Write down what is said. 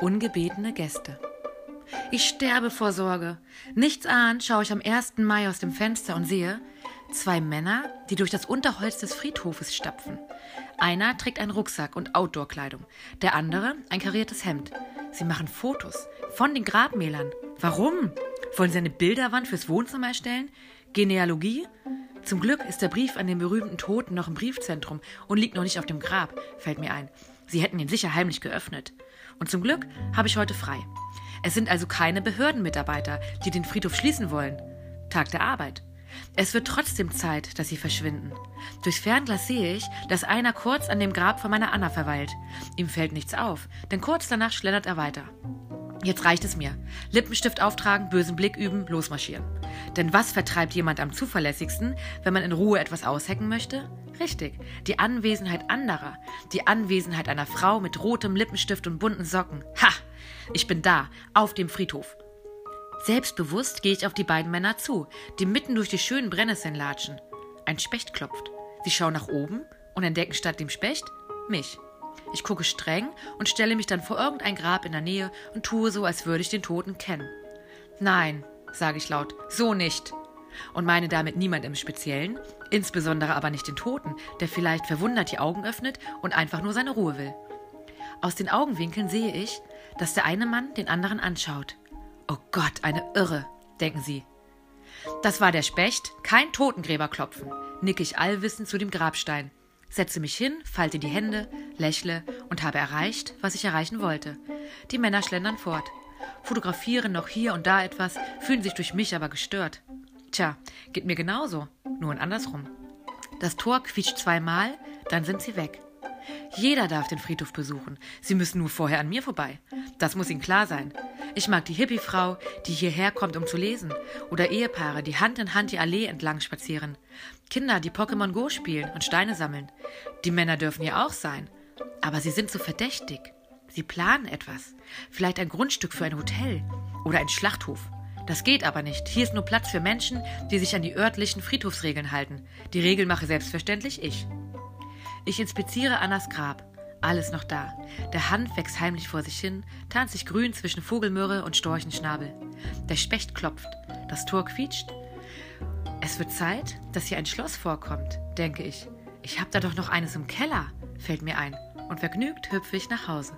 Ungebetene Gäste. Ich sterbe vor Sorge. Nichts ahnt, schaue ich am 1. Mai aus dem Fenster und sehe zwei Männer, die durch das Unterholz des Friedhofes stapfen. Einer trägt einen Rucksack und Outdoor-Kleidung, der andere ein kariertes Hemd. Sie machen Fotos von den Grabmälern. Warum? Wollen sie eine Bilderwand fürs Wohnzimmer erstellen? Genealogie? Zum Glück ist der Brief an den berühmten Toten noch im Briefzentrum und liegt noch nicht auf dem Grab, fällt mir ein. Sie hätten ihn sicher heimlich geöffnet. Und zum Glück habe ich heute frei. Es sind also keine Behördenmitarbeiter, die den Friedhof schließen wollen. Tag der Arbeit. Es wird trotzdem Zeit, dass sie verschwinden. Durchs Fernglas sehe ich, dass einer kurz an dem Grab von meiner Anna verweilt. Ihm fällt nichts auf, denn kurz danach schlendert er weiter. Jetzt reicht es mir. Lippenstift auftragen, bösen Blick üben, losmarschieren. Denn was vertreibt jemand am zuverlässigsten, wenn man in Ruhe etwas aushecken möchte? Richtig, die Anwesenheit anderer. Die Anwesenheit einer Frau mit rotem Lippenstift und bunten Socken. Ha! Ich bin da, auf dem Friedhof. Selbstbewusst gehe ich auf die beiden Männer zu, die mitten durch die schönen Brennnesseln latschen. Ein Specht klopft. Sie schauen nach oben und entdecken statt dem Specht mich. Ich gucke streng und stelle mich dann vor irgendein Grab in der Nähe und tue so, als würde ich den Toten kennen. Nein, sage ich laut, so nicht. Und meine damit niemand im Speziellen, insbesondere aber nicht den Toten, der vielleicht verwundert die Augen öffnet und einfach nur seine Ruhe will. Aus den Augenwinkeln sehe ich, dass der eine Mann den anderen anschaut. Oh Gott, eine Irre, denken sie. Das war der Specht, kein Totengräberklopfen, nicke ich allwissend zu dem Grabstein, setze mich hin, falte die Hände, lächle und habe erreicht, was ich erreichen wollte. Die Männer schlendern fort, fotografieren noch hier und da etwas, fühlen sich durch mich aber gestört. Tja, geht mir genauso, nur andersrum. Das Tor quietscht zweimal, dann sind sie weg. Jeder darf den Friedhof besuchen. Sie müssen nur vorher an mir vorbei. Das muss Ihnen klar sein. Ich mag die Hippie-Frau, die hierher kommt, um zu lesen. Oder Ehepaare, die Hand in Hand die Allee entlang spazieren. Kinder, die Pokémon Go spielen und Steine sammeln. Die Männer dürfen ja auch sein. Aber sie sind so verdächtig. Sie planen etwas. Vielleicht ein Grundstück für ein Hotel oder ein Schlachthof. Das geht aber nicht. Hier ist nur Platz für Menschen, die sich an die örtlichen Friedhofsregeln halten. Die Regeln mache selbstverständlich ich. Ich inspiziere Annas Grab. Alles noch da. Der Hand wächst heimlich vor sich hin, tarnt sich grün zwischen Vogelmürre und Storchenschnabel. Der Specht klopft. Das Tor quietscht. Es wird Zeit, dass hier ein Schloss vorkommt, denke ich. Ich hab da doch noch eines im Keller, fällt mir ein. Und vergnügt hüpfe ich nach Hause.